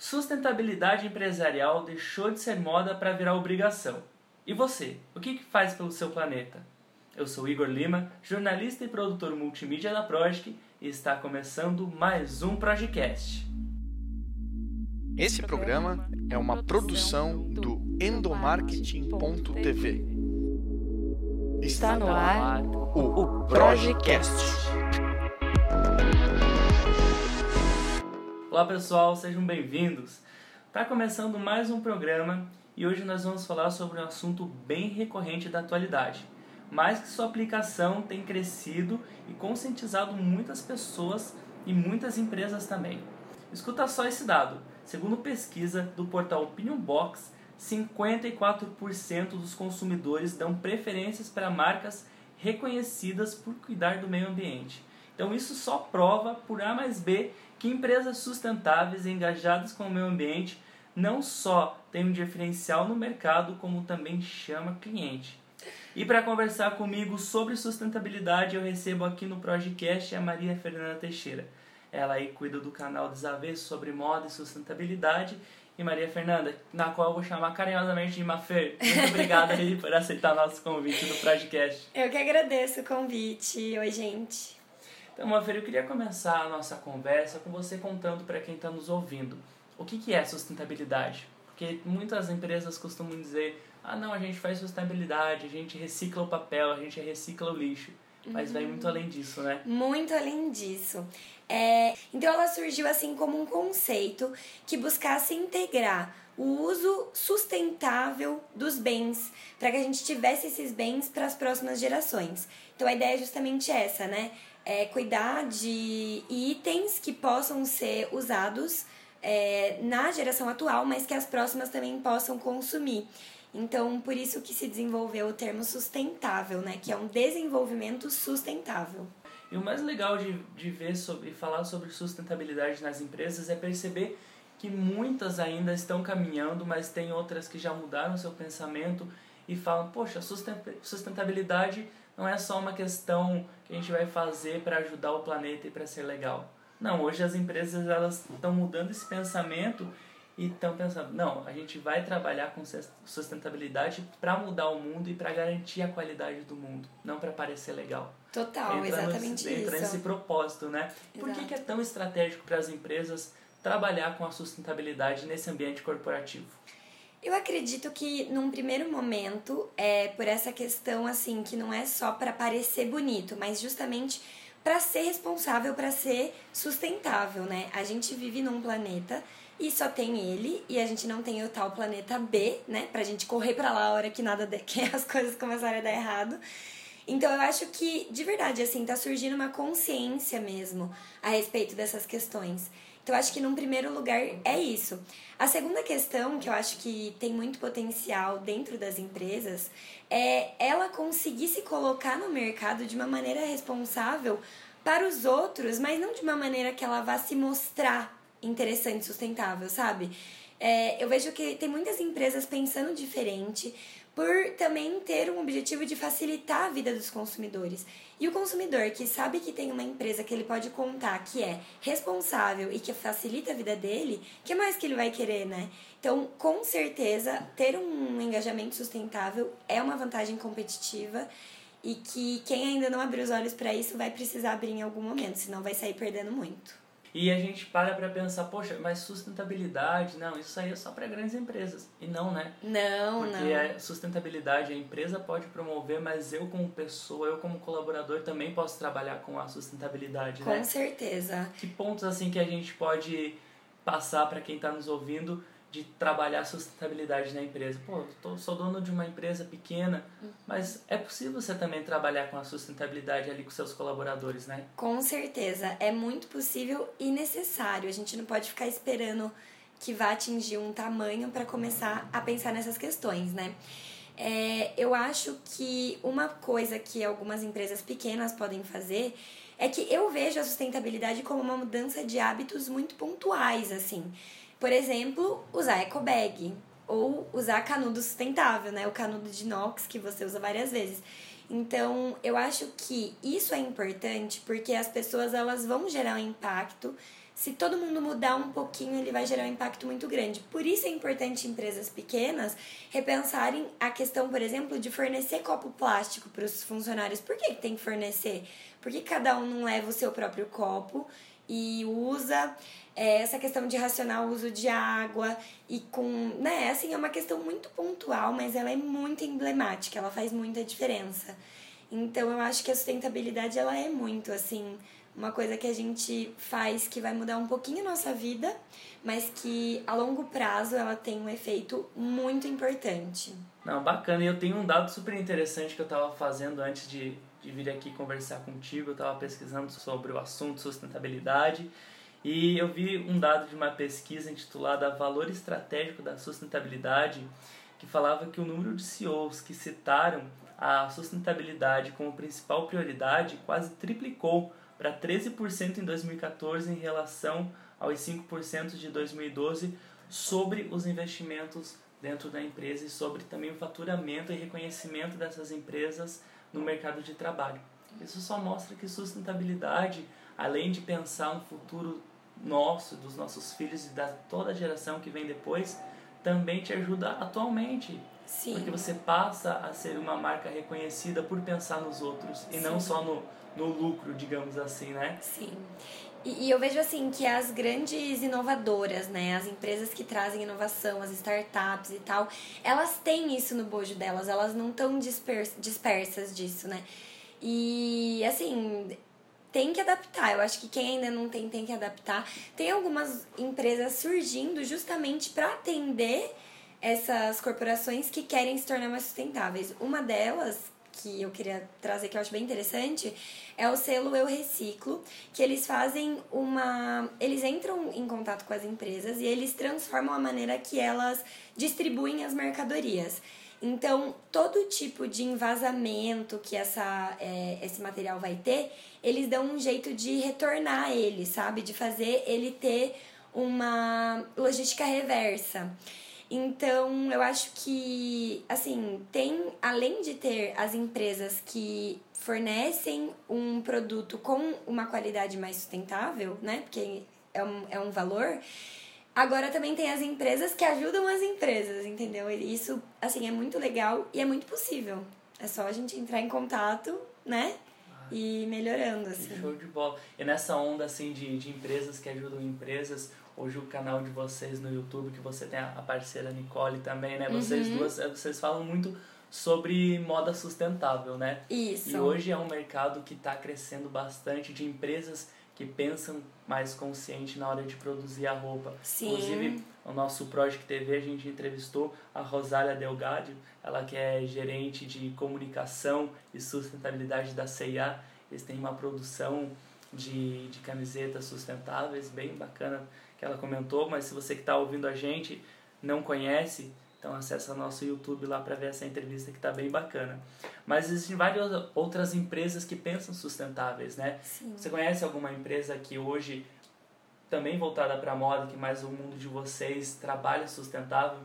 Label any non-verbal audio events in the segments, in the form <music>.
Sustentabilidade empresarial deixou de ser moda para virar obrigação. E você, o que, faz pelo seu planeta? Eu sou Igor Lima, jornalista e produtor multimídia da Projic e está começando mais um Projecast. Esse programa é uma produção do endomarketing.tv. Está no ar o Projecast. Olá pessoal, sejam bem-vindos. Está começando mais um programa e hoje nós vamos falar sobre um assunto bem recorrente da atualidade, mas que sua aplicação tem crescido e conscientizado muitas pessoas e muitas empresas também. Escuta só esse dado. Segundo pesquisa do portal Opinion Box, 54% dos consumidores dão preferências para marcas reconhecidas por cuidar do meio ambiente. Então isso só prova por A mais B que empresas sustentáveis e engajadas com o meio ambiente não só têm um diferencial no mercado, como também chama cliente. E para conversar comigo sobre sustentabilidade, eu recebo aqui no Projecast a Maria Fernanda Teixeira. Ela aí cuida do canal Desavesso sobre moda e sustentabilidade. E Maria Fernanda, na qual eu vou chamar carinhosamente de Mafer. Muito obrigada <laughs> aí por aceitar nosso convite do Projecast. Eu que agradeço o convite. Oi, gente. Então, Mafer, eu queria começar a nossa conversa com você contando para quem está nos ouvindo o que, que é sustentabilidade. Porque muitas empresas costumam dizer: ah, não, a gente faz sustentabilidade, a gente recicla o papel, a gente recicla o lixo. Mas uhum. vai muito além disso, né? Muito além disso. É, então ela surgiu assim como um conceito que buscasse integrar o uso sustentável dos bens, para que a gente tivesse esses bens para as próximas gerações. Então a ideia é justamente essa, né? É cuidar de itens que possam ser usados é, na geração atual, mas que as próximas também possam consumir. Então, por isso que se desenvolveu o termo sustentável, né? Que é um desenvolvimento sustentável. E o mais legal de, de ver sobre falar sobre sustentabilidade nas empresas é perceber que muitas ainda estão caminhando, mas tem outras que já mudaram seu pensamento e falam: poxa, sustentabilidade não é só uma questão que a gente vai fazer para ajudar o planeta e para ser legal. Não, hoje as empresas elas estão mudando esse pensamento e estão pensando, não, a gente vai trabalhar com sustentabilidade para mudar o mundo e para garantir a qualidade do mundo, não para parecer legal. Total, entra exatamente nesse, isso. Entra nesse propósito, né? Por que, que é tão estratégico para as empresas trabalhar com a sustentabilidade nesse ambiente corporativo? Eu acredito que num primeiro momento é por essa questão assim que não é só para parecer bonito, mas justamente para ser responsável, para ser sustentável, né? A gente vive num planeta e só tem ele e a gente não tem o tal planeta B, né? Pra gente correr para lá a hora que nada de... <laughs> que as coisas começarem a dar errado. Então eu acho que de verdade assim tá surgindo uma consciência mesmo a respeito dessas questões. Então, eu acho que num primeiro lugar é isso. A segunda questão, que eu acho que tem muito potencial dentro das empresas, é ela conseguir se colocar no mercado de uma maneira responsável para os outros, mas não de uma maneira que ela vá se mostrar interessante, sustentável, sabe? É, eu vejo que tem muitas empresas pensando diferente, por também ter um objetivo de facilitar a vida dos consumidores. E o consumidor que sabe que tem uma empresa que ele pode contar que é responsável e que facilita a vida dele, que mais que ele vai querer, né? Então, com certeza, ter um engajamento sustentável é uma vantagem competitiva e que quem ainda não abriu os olhos para isso vai precisar abrir em algum momento, senão vai sair perdendo muito. E a gente para para pensar, poxa, mas sustentabilidade, não, isso aí é só para grandes empresas. E não, né? Não, Porque não. Porque sustentabilidade a empresa pode promover, mas eu como pessoa, eu como colaborador também posso trabalhar com a sustentabilidade, com né? Com certeza. Que pontos assim que a gente pode passar para quem está nos ouvindo de trabalhar sustentabilidade na empresa. Pô, tô, sou dono de uma empresa pequena, uhum. mas é possível você também trabalhar com a sustentabilidade ali com seus colaboradores, né? Com certeza, é muito possível e necessário. A gente não pode ficar esperando que vá atingir um tamanho para começar a pensar nessas questões, né? É, eu acho que uma coisa que algumas empresas pequenas podem fazer é que eu vejo a sustentabilidade como uma mudança de hábitos muito pontuais, assim. Por exemplo, usar eco bag ou usar canudo sustentável, né? O canudo de inox que você usa várias vezes. Então, eu acho que isso é importante porque as pessoas elas vão gerar um impacto se todo mundo mudar um pouquinho, ele vai gerar um impacto muito grande. Por isso é importante empresas pequenas repensarem a questão, por exemplo, de fornecer copo plástico para os funcionários. Por que tem que fornecer? Porque cada um não leva o seu próprio copo e usa é, essa questão de racionar o uso de água e com, né, assim, é uma questão muito pontual, mas ela é muito emblemática, ela faz muita diferença. Então eu acho que a sustentabilidade ela é muito assim, uma coisa que a gente faz que vai mudar um pouquinho a nossa vida, mas que a longo prazo ela tem um efeito muito importante. Não, bacana. E eu tenho um dado super interessante que eu estava fazendo antes de, de vir aqui conversar contigo. Eu estava pesquisando sobre o assunto sustentabilidade e eu vi um dado de uma pesquisa intitulada Valor Estratégico da Sustentabilidade que falava que o número de CEOs que citaram a sustentabilidade como principal prioridade quase triplicou para 13% em 2014 em relação aos 5% de 2012 sobre os investimentos dentro da empresa e sobre também o faturamento e reconhecimento dessas empresas no mercado de trabalho. Isso só mostra que sustentabilidade, além de pensar no futuro nosso, dos nossos filhos e da toda a geração que vem depois, também te ajuda atualmente. Sim. Porque você passa a ser uma marca reconhecida por pensar nos outros e não só no, no lucro, digamos assim, né? Sim. E, e, eu vejo assim que as grandes inovadoras, né, as empresas que trazem inovação, as startups e tal, elas têm isso no bojo delas, elas não estão dispers dispersas disso, né? E assim, tem que adaptar. Eu acho que quem ainda não tem, tem que adaptar. Tem algumas empresas surgindo justamente para atender essas corporações que querem se tornar mais sustentáveis. Uma delas, que eu queria trazer que eu acho bem interessante é o selo Eu Reciclo, que eles fazem uma. Eles entram em contato com as empresas e eles transformam a maneira que elas distribuem as mercadorias. Então, todo tipo de envasamento que essa, é, esse material vai ter, eles dão um jeito de retornar ele, sabe? De fazer ele ter uma logística reversa. Então, eu acho que, assim, tem, além de ter as empresas que fornecem um produto com uma qualidade mais sustentável, né? Porque é um, é um valor. Agora também tem as empresas que ajudam as empresas, entendeu? E isso, assim, é muito legal e é muito possível. É só a gente entrar em contato, né? E melhorando, assim. Show de bola. E nessa onda, assim, de, de empresas que ajudam empresas, hoje o canal de vocês no YouTube, que você tem a parceira Nicole também, né? Vocês uhum. duas, eh, vocês falam muito sobre moda sustentável, né? Isso. E hoje é um mercado que está crescendo bastante de empresas que pensam mais consciente na hora de produzir a roupa. Sim. Inclusive, o nosso Project TV, a gente entrevistou a Rosália Delgado, ela que é gerente de comunicação e sustentabilidade da CIA. Eles têm uma produção de, de camisetas sustentáveis bem bacana que ela comentou, mas se você que está ouvindo a gente não conhece, então acessa nosso YouTube lá para ver essa entrevista que está bem bacana. Mas existem várias outras empresas que pensam sustentáveis, né? Sim. Você conhece alguma empresa que hoje também voltada para a moda, que mais o mundo de vocês trabalha sustentável?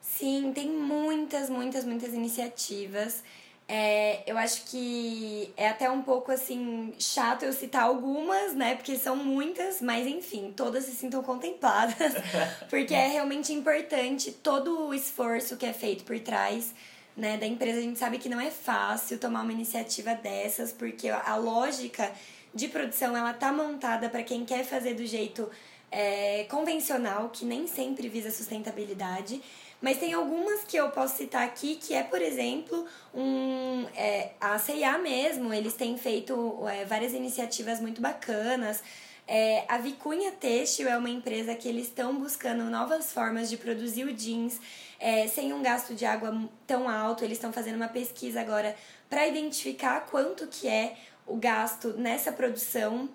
Sim, tem muitas, muitas, muitas iniciativas. É, eu acho que é até um pouco assim chato eu citar algumas, né? Porque são muitas, mas enfim, todas se sintam contempladas, <laughs> porque é realmente importante todo o esforço que é feito por trás. Né, da empresa, a gente sabe que não é fácil tomar uma iniciativa dessas, porque a lógica de produção ela tá montada para quem quer fazer do jeito é, convencional, que nem sempre visa sustentabilidade. Mas tem algumas que eu posso citar aqui, que é, por exemplo, um, é, a CIA mesmo, eles têm feito é, várias iniciativas muito bacanas. É, a Vicunha Têxtil é uma empresa que eles estão buscando novas formas de produzir o jeans é, sem um gasto de água tão alto. Eles estão fazendo uma pesquisa agora para identificar quanto que é o gasto nessa produção.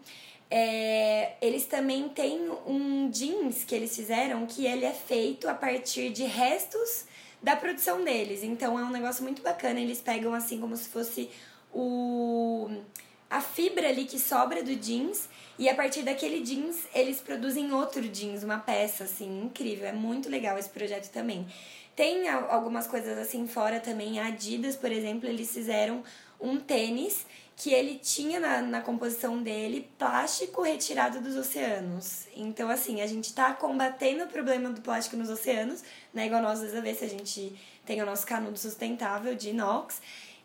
É, eles também têm um jeans que eles fizeram que ele é feito a partir de restos da produção deles. Então é um negócio muito bacana. Eles pegam assim como se fosse o a fibra ali que sobra do jeans e a partir daquele jeans eles produzem outro jeans, uma peça assim incrível. É muito legal esse projeto também. Tem algumas coisas assim fora também. A Adidas, por exemplo, eles fizeram um tênis que ele tinha na, na composição dele plástico retirado dos oceanos. Então, assim, a gente está combatendo o problema do plástico nos oceanos, né? Igual nós, às vezes, a gente tem o nosso canudo sustentável de inox,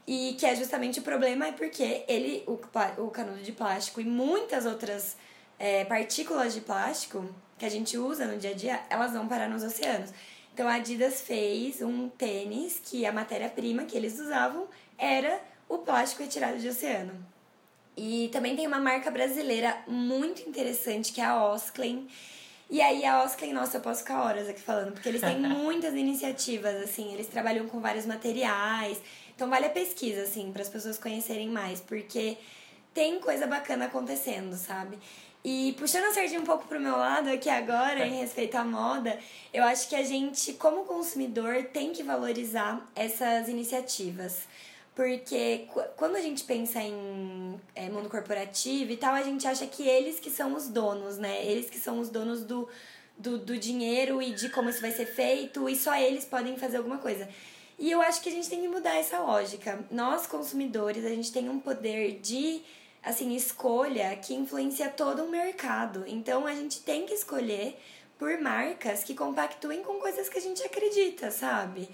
e que é justamente o problema é porque ele, o, o canudo de plástico e muitas outras é, partículas de plástico que a gente usa no dia a dia, elas vão parar nos oceanos. Então a Adidas fez um tênis que a matéria-prima que eles usavam era o plástico retirado de oceano. E também tem uma marca brasileira muito interessante que é a Osklen. E aí a Osklen, nossa, eu posso ficar horas aqui falando, porque eles têm <laughs> muitas iniciativas, assim, eles trabalham com vários materiais. Então vale a pesquisa, assim, para as pessoas conhecerem mais, porque tem coisa bacana acontecendo, sabe? E puxando a sardinha um pouco pro meu lado aqui agora, em respeito à moda, eu acho que a gente, como consumidor, tem que valorizar essas iniciativas. Porque quando a gente pensa em é, mundo corporativo e tal, a gente acha que eles que são os donos, né? Eles que são os donos do, do, do dinheiro e de como isso vai ser feito, e só eles podem fazer alguma coisa. E eu acho que a gente tem que mudar essa lógica. Nós, consumidores, a gente tem um poder de assim, escolha que influencia todo o mercado. Então a gente tem que escolher por marcas que compactuem com coisas que a gente acredita, sabe?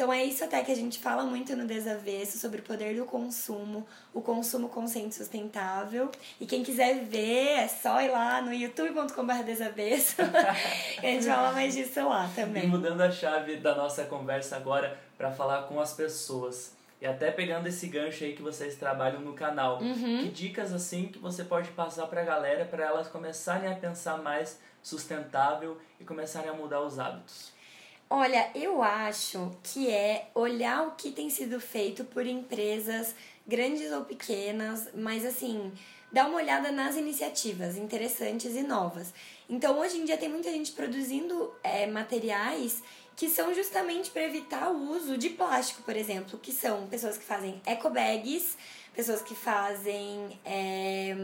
Então é isso até que a gente fala muito no Desavesso sobre o poder do consumo, o consumo consciente sustentável. E quem quiser ver, é só ir lá no youtube.com.br desavesso. <laughs> a gente fala mais disso lá também. E mudando a chave da nossa conversa agora para falar com as pessoas. E até pegando esse gancho aí que vocês trabalham no canal, uhum. que dicas assim que você pode passar para a galera para elas começarem a pensar mais sustentável e começarem a mudar os hábitos? Olha, eu acho que é olhar o que tem sido feito por empresas grandes ou pequenas, mas assim, dar uma olhada nas iniciativas interessantes e novas. Então, hoje em dia tem muita gente produzindo é, materiais que são justamente para evitar o uso de plástico, por exemplo, que são pessoas que fazem eco bags, pessoas que fazem é,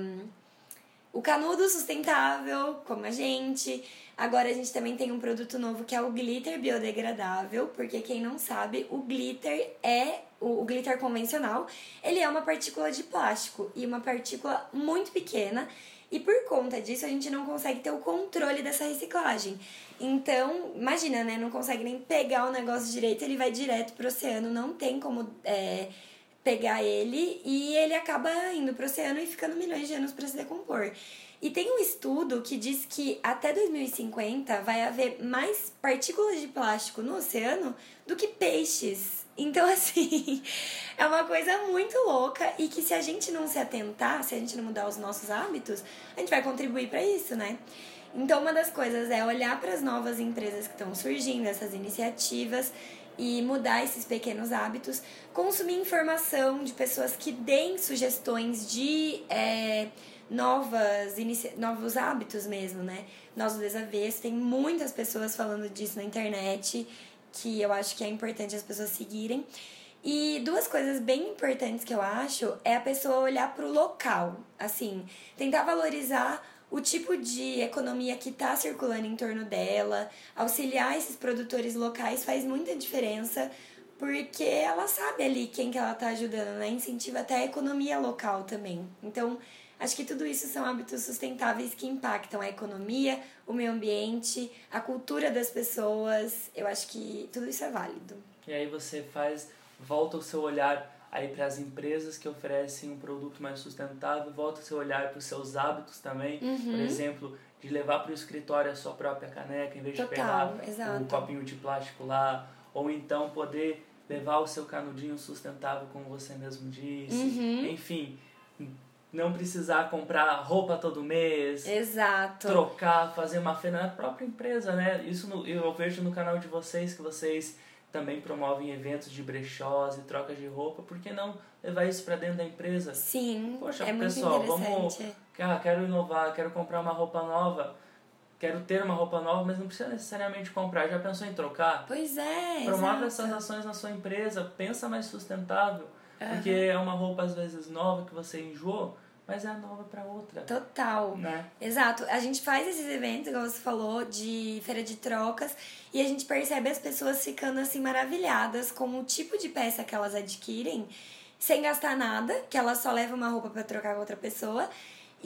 o canudo sustentável, como a gente, Agora a gente também tem um produto novo que é o glitter biodegradável, porque quem não sabe, o glitter é o, o glitter convencional, ele é uma partícula de plástico e uma partícula muito pequena. E por conta disso, a gente não consegue ter o controle dessa reciclagem. Então, imagina, né? Não consegue nem pegar o negócio direito, ele vai direto pro oceano, não tem como é, pegar ele e ele acaba indo pro oceano e ficando milhões de anos para se decompor. E tem um estudo que diz que até 2050 vai haver mais partículas de plástico no oceano do que peixes. Então, <laughs> assim, é uma coisa muito louca e que se a gente não se atentar, se a gente não mudar os nossos hábitos, a gente vai contribuir para isso, né? Então, uma das coisas é olhar para as novas empresas que estão surgindo, essas iniciativas, e mudar esses pequenos hábitos, consumir informação de pessoas que deem sugestões de. É, novas inicia novos hábitos mesmo, né? Nós do Desavesso, tem muitas pessoas falando disso na internet, que eu acho que é importante as pessoas seguirem. E duas coisas bem importantes que eu acho é a pessoa olhar para o local, assim, tentar valorizar o tipo de economia que está circulando em torno dela, auxiliar esses produtores locais faz muita diferença, porque ela sabe ali quem que ela está ajudando, né? Incentiva até a economia local também. Então, Acho que tudo isso são hábitos sustentáveis que impactam a economia, o meio ambiente, a cultura das pessoas. Eu acho que tudo isso é válido. E aí você faz, volta o seu olhar aí para as empresas que oferecem um produto mais sustentável, volta o seu olhar para os seus hábitos também. Uhum. Por exemplo, de levar para o escritório a sua própria caneca em vez Total, de pegar exato. um copinho de plástico lá, ou então poder levar o seu canudinho sustentável, como você mesmo disse. Uhum. Enfim, não precisar comprar roupa todo mês. Exato. Trocar, fazer uma feira na própria empresa, né? Isso no, eu vejo no canal de vocês que vocês também promovem eventos de brechós e trocas de roupa. Por que não levar isso para dentro da empresa? Sim, Poxa, é pessoal, muito vamos. Ah, quero inovar, quero comprar uma roupa nova. Quero ter uma roupa nova, mas não precisa necessariamente comprar. Já pensou em trocar? Pois é. Promove exato. essas ações na sua empresa, pensa mais sustentável. Uhum. Porque é uma roupa às vezes nova que você enjoou mas é nova para outra. Total. Né? Exato. A gente faz esses eventos, como você falou, de feira de trocas, e a gente percebe as pessoas ficando assim maravilhadas com o tipo de peça que elas adquirem. sem gastar nada, que ela só leva uma roupa para trocar com outra pessoa.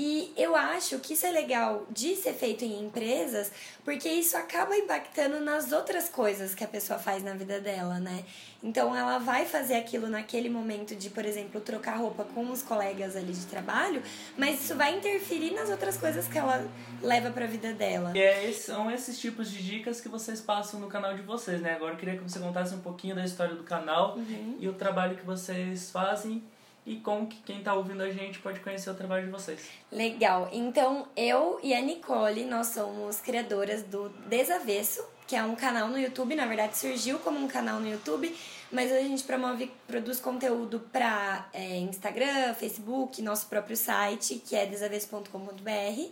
E eu acho que isso é legal de ser feito em empresas, porque isso acaba impactando nas outras coisas que a pessoa faz na vida dela, né? Então ela vai fazer aquilo naquele momento de, por exemplo, trocar roupa com os colegas ali de trabalho, mas isso vai interferir nas outras coisas que ela leva para a vida dela. E é, são esses tipos de dicas que vocês passam no canal de vocês, né? Agora eu queria que você contasse um pouquinho da história do canal uhum. e o trabalho que vocês fazem e como que quem está ouvindo a gente pode conhecer o trabalho de vocês. Legal. Então, eu e a Nicole, nós somos criadoras do Desavesso, que é um canal no YouTube, na verdade surgiu como um canal no YouTube, mas a gente promove, produz conteúdo para é, Instagram, Facebook, nosso próprio site, que é desavesso.com.br.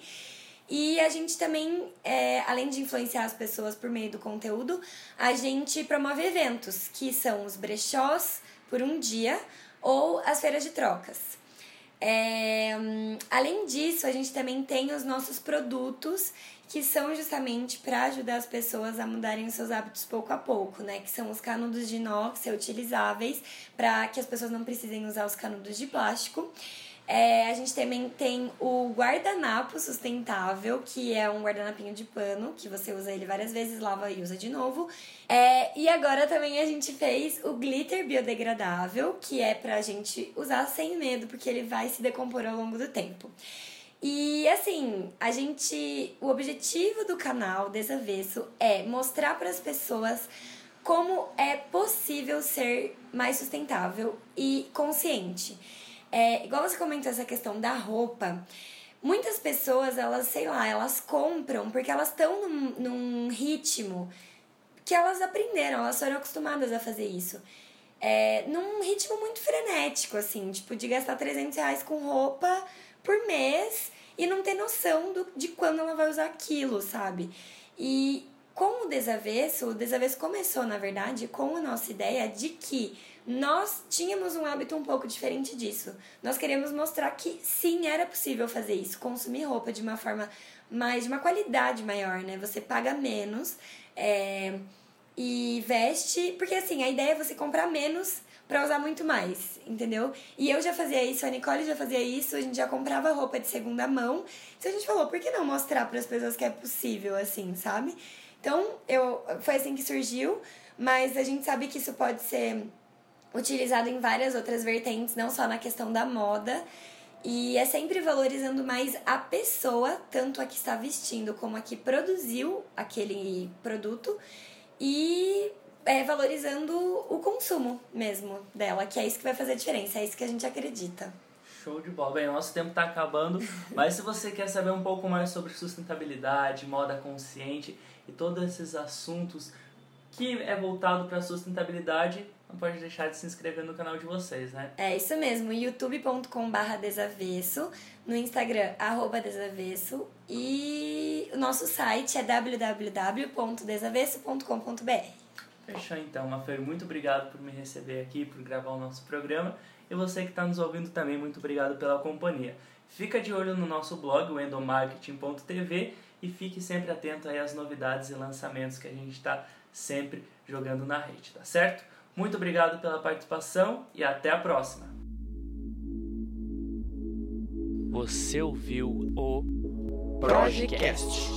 E a gente também, é, além de influenciar as pessoas por meio do conteúdo, a gente promove eventos, que são os brechós por um dia, ou as feiras de trocas. É, além disso, a gente também tem os nossos produtos que são justamente para ajudar as pessoas a mudarem os seus hábitos pouco a pouco, né? Que são os canudos de inox reutilizáveis para que as pessoas não precisem usar os canudos de plástico. É, a gente também tem o guardanapo sustentável, que é um guardanapinho de pano, que você usa ele várias vezes, lava e usa de novo. É, e agora também a gente fez o glitter biodegradável, que é pra gente usar sem medo, porque ele vai se decompor ao longo do tempo. E assim, a gente. O objetivo do canal Desavesso é mostrar para as pessoas como é possível ser mais sustentável e consciente. É, igual você comentou essa questão da roupa, muitas pessoas, elas, sei lá, elas compram porque elas estão num, num ritmo que elas aprenderam, elas foram acostumadas a fazer isso. É, num ritmo muito frenético, assim, tipo, de gastar 300 reais com roupa por mês e não ter noção do, de quando ela vai usar aquilo, sabe? E com o desavesso, o desavesso começou, na verdade, com a nossa ideia de que nós tínhamos um hábito um pouco diferente disso. Nós queríamos mostrar que sim, era possível fazer isso, consumir roupa de uma forma mais, de uma qualidade maior, né? Você paga menos é, e veste. Porque assim, a ideia é você comprar menos para usar muito mais, entendeu? E eu já fazia isso, a Nicole já fazia isso, a gente já comprava roupa de segunda mão. Então a gente falou, por que não mostrar para as pessoas que é possível assim, sabe? Então, eu foi assim que surgiu, mas a gente sabe que isso pode ser utilizado em várias outras vertentes, não só na questão da moda. E é sempre valorizando mais a pessoa, tanto a que está vestindo como a que produziu aquele produto, e é, valorizando o consumo mesmo dela, que é isso que vai fazer a diferença, é isso que a gente acredita. Show de bola. Bem, nosso tempo está acabando, <laughs> mas se você quer saber um pouco mais sobre sustentabilidade, moda consciente e todos esses assuntos que é voltado para a sustentabilidade, não pode deixar de se inscrever no canal de vocês, né? É isso mesmo, youtube.com/barra desavesso, no Instagram arroba desavesso e o nosso site é www.desavesso.com.br. Fechou então, Mafer, muito obrigado por me receber aqui, por gravar o nosso programa e você que está nos ouvindo também, muito obrigado pela companhia. Fica de olho no nosso blog, o endomarketing.tv e fique sempre atento aí às novidades e lançamentos que a gente está sempre jogando na rede, tá certo? Muito obrigado pela participação e até a próxima. Você ouviu o Projecast.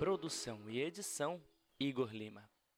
Produção e edição Igor Lima.